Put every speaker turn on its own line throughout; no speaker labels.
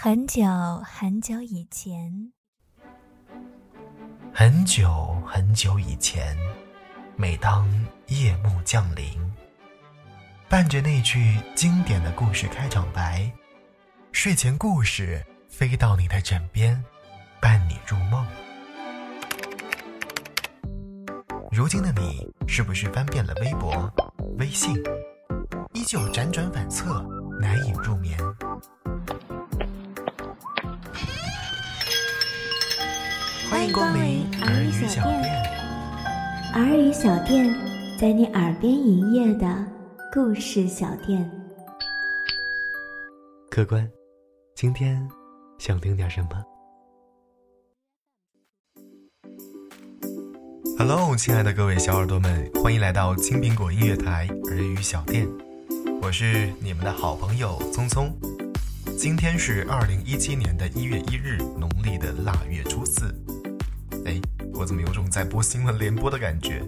很久很久以前，
很久很久以前，每当夜幕降临，伴着那句经典的故事开场白，睡前故事飞到你的枕边，伴你入梦。如今的你，是不是翻遍了微博、微信，依旧辗转反侧，难以入眠？欢迎光临儿语小店。
儿语小店，在你耳边营业的故事小店。
客官，今天想听点什么？Hello，亲爱的各位小耳朵们，欢迎来到青苹果音乐台儿语小店，我是你们的好朋友聪聪。今天是二零一七年的一月一日，农历的腊月初四。哎，我怎么有种在播新闻联播的感觉？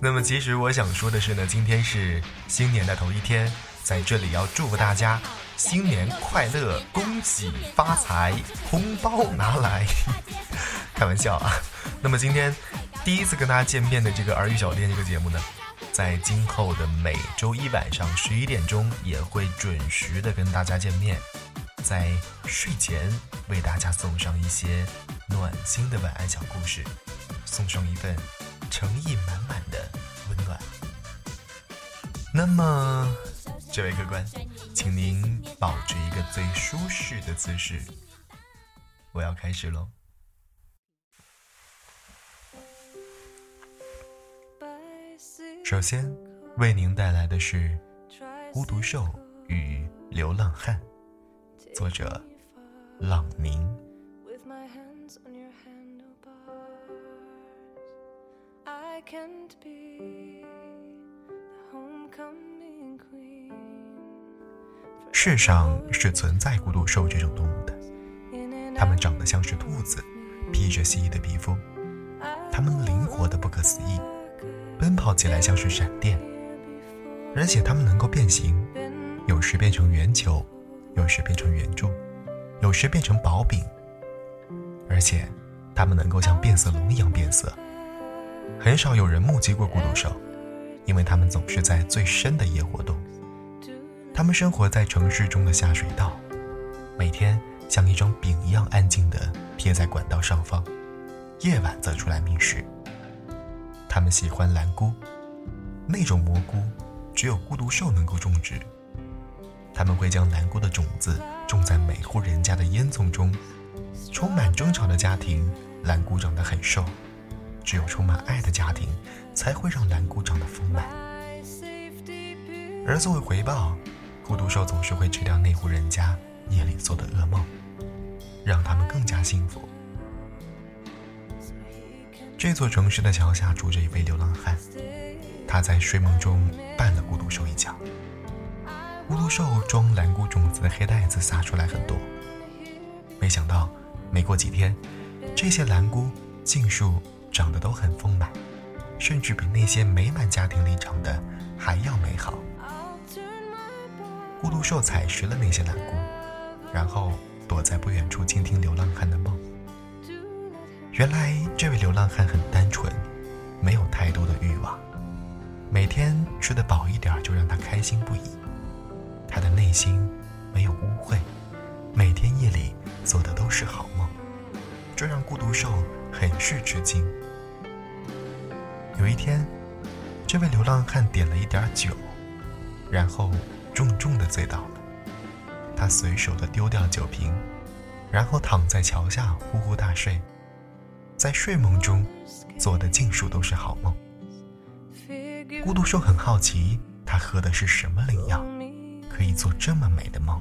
那么，其实我想说的是呢，今天是新年的头一天，在这里要祝福大家新年快乐，恭喜发财，红包拿来。开玩笑啊。那么今天第一次跟大家见面的这个儿语小店这个节目呢，在今后的每周一晚上十一点钟也会准时的跟大家见面，在睡前为大家送上一些。暖心的晚安小故事，送上一份诚意满满的温暖。那么，这位客官，请您保持一个最舒适的姿势。我要开始喽。首先，为您带来的是《孤独兽与流浪汉》，作者朗宁。Can't be homecoming queen. 世上是存在孤独兽这种动物的，它们长得像是兔子，披着蜥蜴的皮肤，它们灵活的不可思议，奔跑起来像是闪电，而且它们能够变形，有时变成圆球，有时变成圆柱，有时变成薄饼，而且它们能够像变色龙一样变色。很少有人目击过孤独兽，因为它们总是在最深的夜活动。它们生活在城市中的下水道，每天像一张饼一样安静地贴在管道上方，夜晚则出来觅食。它们喜欢蓝菇，那种蘑菇只有孤独兽能够种植。他们会将蓝菇的种子种在每户人家的烟囱中，充满争吵的家庭，蓝菇长得很瘦。只有充满爱的家庭，才会让蓝菇长得丰满。而作为回报，孤独兽总是会吃掉那户人家夜里做的噩梦，让他们更加幸福。这座城市的桥下住着一位流浪汉，他在睡梦中绊了孤独兽一脚。孤独兽装蓝菇种子的黑袋子撒出来很多，没想到没过几天，这些蓝菇尽数。长得都很丰满，甚至比那些美满家庭里长得还要美好。孤独兽采食了那些蓝菇，然后躲在不远处倾听流浪汉的梦。原来这位流浪汉很单纯，没有太多的欲望，每天吃得饱一点就让他开心不已。他的内心没有污秽，每天夜里做的都是好梦，这让孤独兽很是吃惊。有一天，这位流浪汉点了一点酒，然后重重的醉倒了。他随手的丢掉酒瓶，然后躺在桥下呼呼大睡，在睡梦中做的尽数都是好梦。孤独兽很好奇，他喝的是什么灵药，可以做这么美的梦。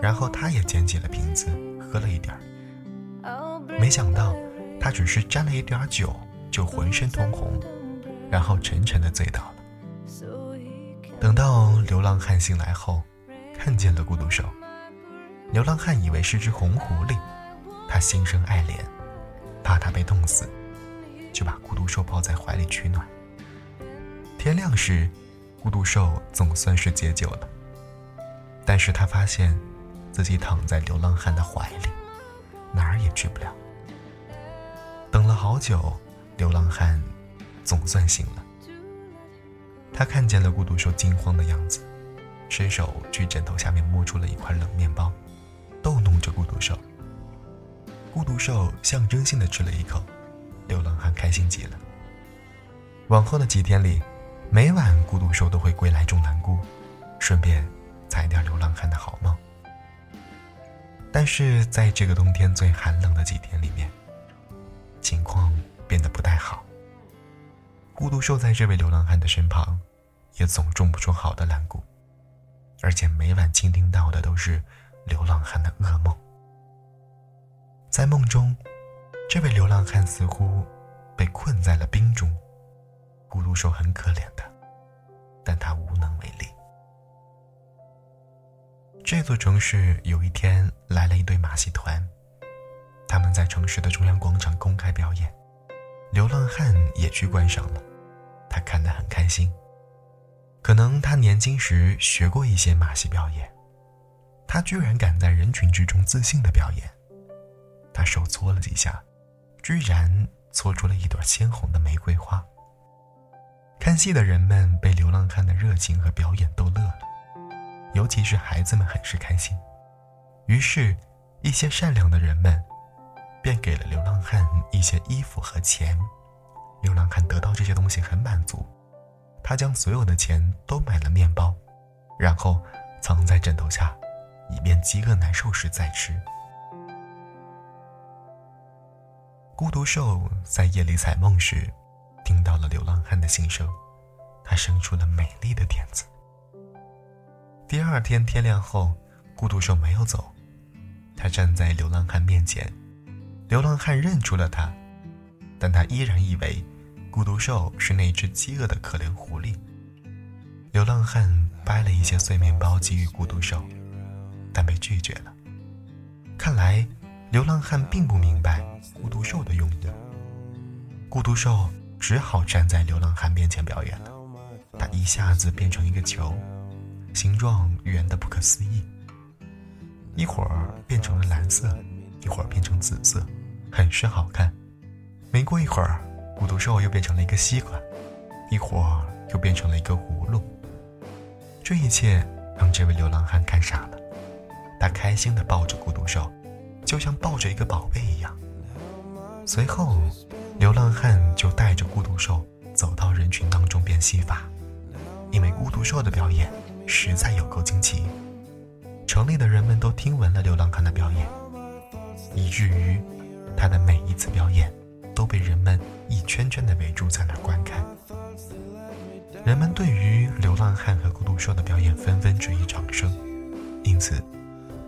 然后他也捡起了瓶子，喝了一点儿，没想到他只是沾了一点酒。就浑身通红，然后沉沉的醉倒了。等到流浪汉醒来后，看见了孤独兽，流浪汉以为是只红狐狸，他心生爱怜，怕它被冻死，就把孤独兽抱在怀里取暖。天亮时，孤独兽总算是解酒了，但是他发现自己躺在流浪汉的怀里，哪儿也去不了。等了好久，流浪汉总算醒了。他看见了孤独兽惊慌的样子，伸手去枕头下面摸出了一块冷面包，逗弄着孤独兽。孤独兽象征性的吃了一口，流浪汉开心极了。往后的几天里，每晚孤独兽都会归来种兰菇，顺便采点流浪汉的好梦。但是在这个冬天最寒冷的几天里面，孤独兽在这位流浪汉的身旁，也总种不出好的蓝菇，而且每晚倾听到的都是流浪汉的噩梦。在梦中，这位流浪汉似乎被困在了冰中，孤独兽很可怜的，但他无能为力。这座城市有一天来了一对马戏团，他们在城市的中央广场公开表演，流浪汉也去观赏了，他看得很开心。可能他年轻时学过一些马戏表演，他居然敢在人群之中自信的表演。他手搓了几下，居然搓出了一朵鲜红的玫瑰花。看戏的人们被流浪汉的热情和表演逗乐了。尤其是孩子们很是开心，于是，一些善良的人们便给了流浪汉一些衣服和钱。流浪汉得到这些东西很满足，他将所有的钱都买了面包，然后藏在枕头下，以便饥饿难受时再吃。孤独兽在夜里采梦时，听到了流浪汉的心声，他生出了美丽的点子。第二天天亮后，孤独兽没有走，他站在流浪汉面前。流浪汉认出了他，但他依然以为孤独兽是那只饥饿的可怜狐狸。流浪汉掰了一些碎面包给予孤独兽，但被拒绝了。看来，流浪汉并不明白孤独兽的用意。孤独兽只好站在流浪汉面前表演了，他一下子变成一个球。形状圆的不可思议，一会儿变成了蓝色，一会儿变成紫色，很是好看。没过一会儿，孤独兽又变成了一个西瓜，一会儿又变成了一个葫芦。这一切让这位流浪汉看傻了，他开心地抱着孤独兽，就像抱着一个宝贝一样。随后，流浪汉就带着孤独兽走到人群当中变戏法，因为孤独兽的表演。实在有够惊奇，城里的人们都听闻了流浪汉的表演，以至于他的每一次表演都被人们一圈圈的围住在那观看。人们对于流浪汉和孤独兽的表演纷纷致以掌声，因此，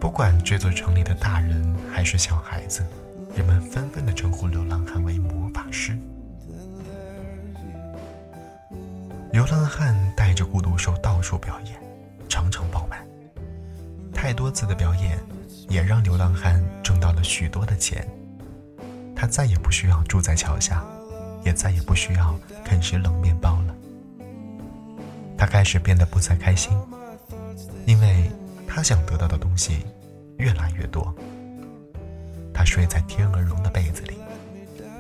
不管这座城里的大人还是小孩子，人们纷纷的称呼流浪汉为魔法师。流浪汉带着孤独兽到处表演。常常爆满。太多次的表演，也让流浪汉挣到了许多的钱。他再也不需要住在桥下，也再也不需要啃食冷面包了。他开始变得不再开心，因为他想得到的东西越来越多。他睡在天鹅绒的被子里，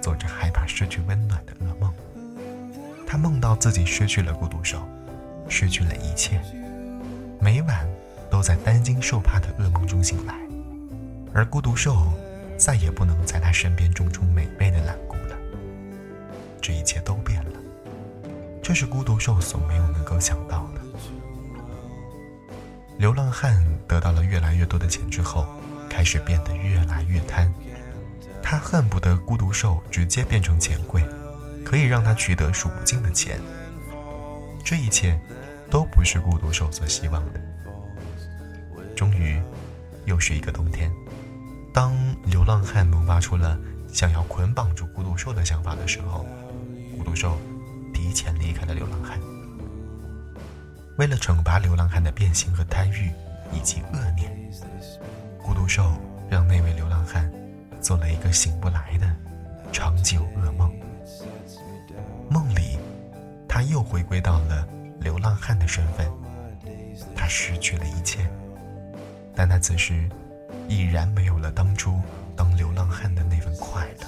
做着害怕失去温暖的噩梦。他梦到自己失去了孤独手，失去了一切。每晚都在担惊受怕的噩梦中醒来，而孤独兽再也不能在他身边种出美味的懒菇了。这一切都变了，这是孤独兽所没有能够想到的。流浪汉得到了越来越多的钱之后，开始变得越来越贪，他恨不得孤独兽直接变成钱柜，可以让他取得数不尽的钱。这一切。都不是孤独兽所希望的。终于，又是一个冬天。当流浪汉萌发出了想要捆绑住孤独兽的想法的时候，孤独兽提前离开了流浪汉。为了惩罚流浪汉的变心和贪欲以及恶念，孤独兽让那位流浪汉做了一个醒不来的长久噩梦。梦里，他又回归到了。流浪汉的身份，他失去了一切，
但他此时已然没有了当初当流浪汉的那份快乐。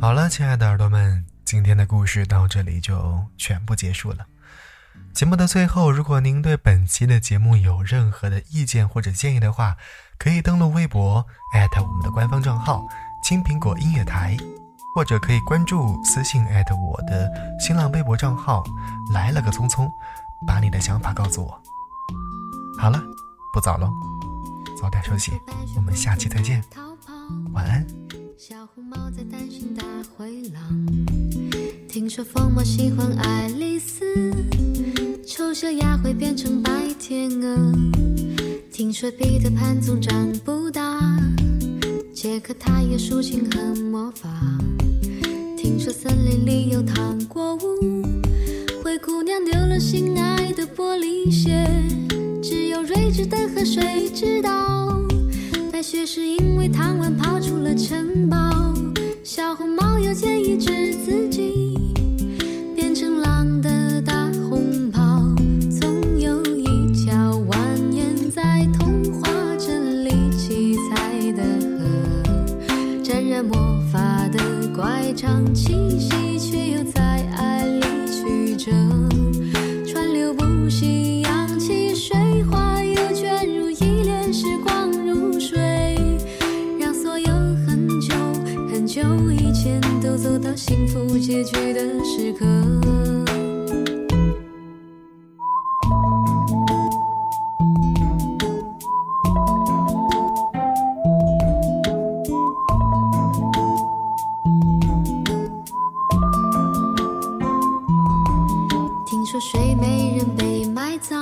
好了，亲爱的耳朵们，今天的故事到这里就全部结束了。节目的最后，如果您对本期的节目有任何的意见或者建议的话，可以登录微博艾特我们的官方账号“青苹果音乐台”，或者可以关注私信艾特我的新浪微博账号“来了个匆匆”，把你的想法告诉我。好了，不早了，早点休息，我们下期再见，晚安。小红帽在担心大灰狼，听说疯帽喜欢爱丽丝，丑小鸭会变成白天鹅。听说彼得潘总长不，杰克他有竖琴和魔法。听说森林里有糖果屋，灰姑娘丢了心爱的玻璃鞋，只有睿智的河水知道。白雪是因为贪玩跑出了城堡，小红帽又建议治自己场七夕，却又在爱里曲折。川流不息，扬起水花，又卷入一帘时光如水，让所有很久很久以前都走到幸福结局的时刻。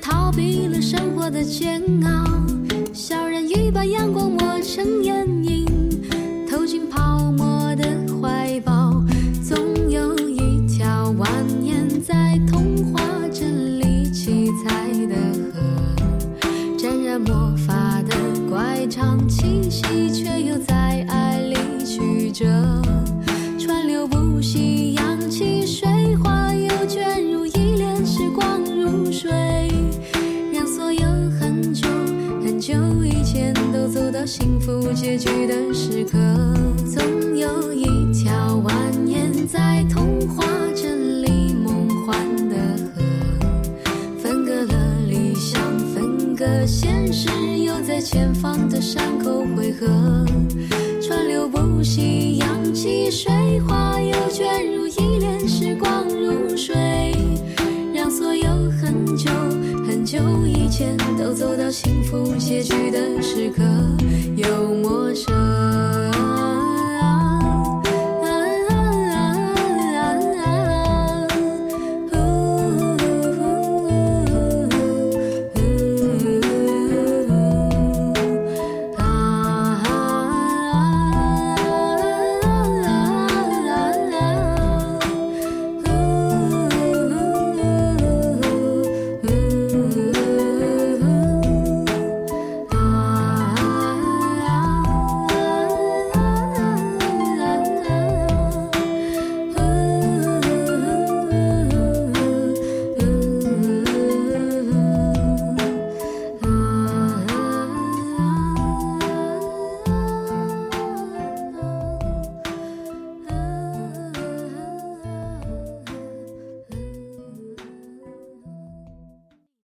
逃避了生活的煎熬，小人鱼把阳光抹成眼